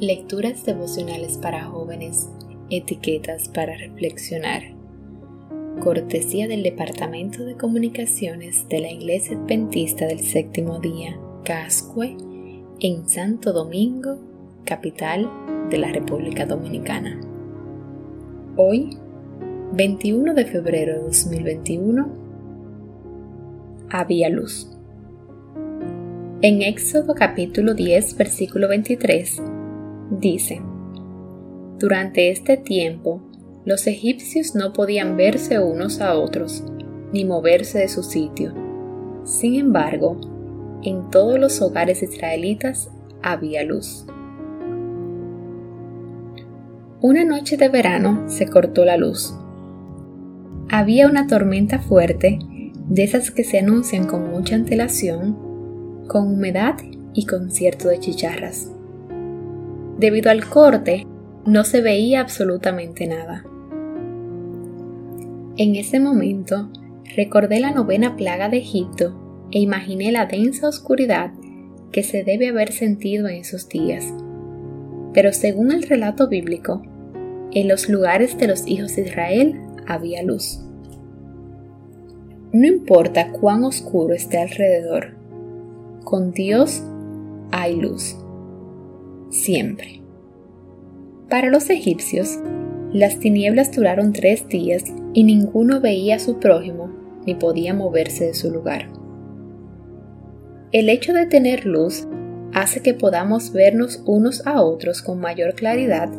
Lecturas devocionales para jóvenes, etiquetas para reflexionar. Cortesía del Departamento de Comunicaciones de la Iglesia Adventista del Séptimo Día, Cascue, en Santo Domingo, capital de la República Dominicana. Hoy, 21 de febrero de 2021, había luz. En Éxodo capítulo 10, versículo 23, dice, Durante este tiempo, los egipcios no podían verse unos a otros, ni moverse de su sitio. Sin embargo, en todos los hogares israelitas había luz. Una noche de verano se cortó la luz. Había una tormenta fuerte, de esas que se anuncian con mucha antelación con humedad y concierto de chicharras. Debido al corte, no se veía absolutamente nada. En ese momento, recordé la novena plaga de Egipto e imaginé la densa oscuridad que se debe haber sentido en esos días. Pero según el relato bíblico, en los lugares de los hijos de Israel había luz. No importa cuán oscuro esté alrededor, con Dios hay luz. Siempre. Para los egipcios, las tinieblas duraron tres días y ninguno veía a su prójimo ni podía moverse de su lugar. El hecho de tener luz hace que podamos vernos unos a otros con mayor claridad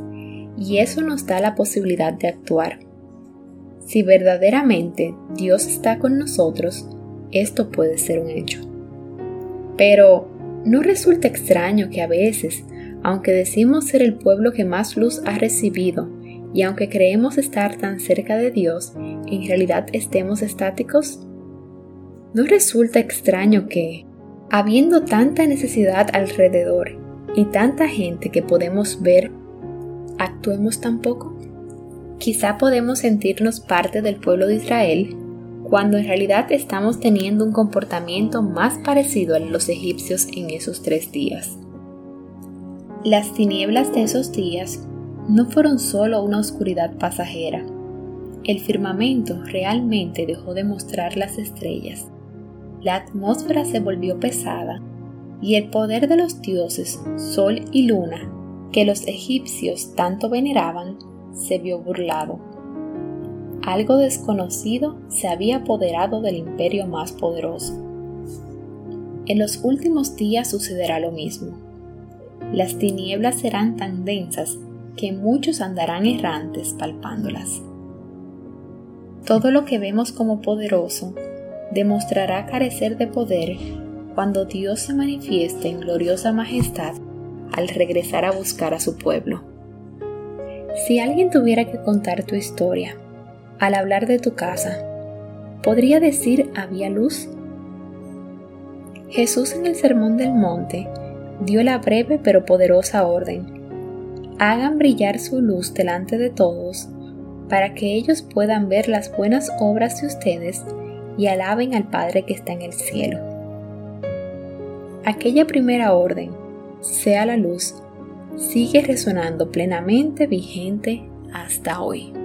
y eso nos da la posibilidad de actuar. Si verdaderamente Dios está con nosotros, esto puede ser un hecho. Pero, ¿no resulta extraño que a veces, aunque decimos ser el pueblo que más luz ha recibido, y aunque creemos estar tan cerca de Dios, en realidad estemos estáticos? ¿No resulta extraño que, habiendo tanta necesidad alrededor y tanta gente que podemos ver, actuemos tan poco? Quizá podemos sentirnos parte del pueblo de Israel cuando en realidad estamos teniendo un comportamiento más parecido a los egipcios en esos tres días. Las tinieblas de esos días no fueron solo una oscuridad pasajera. El firmamento realmente dejó de mostrar las estrellas. La atmósfera se volvió pesada y el poder de los dioses, sol y luna, que los egipcios tanto veneraban, se vio burlado algo desconocido se había apoderado del imperio más poderoso. En los últimos días sucederá lo mismo. Las tinieblas serán tan densas que muchos andarán errantes palpándolas. Todo lo que vemos como poderoso demostrará carecer de poder cuando Dios se manifieste en gloriosa majestad al regresar a buscar a su pueblo. Si alguien tuviera que contar tu historia, al hablar de tu casa, ¿podría decir había luz? Jesús en el Sermón del Monte dio la breve pero poderosa orden. Hagan brillar su luz delante de todos, para que ellos puedan ver las buenas obras de ustedes y alaben al Padre que está en el cielo. Aquella primera orden, sea la luz, sigue resonando plenamente vigente hasta hoy.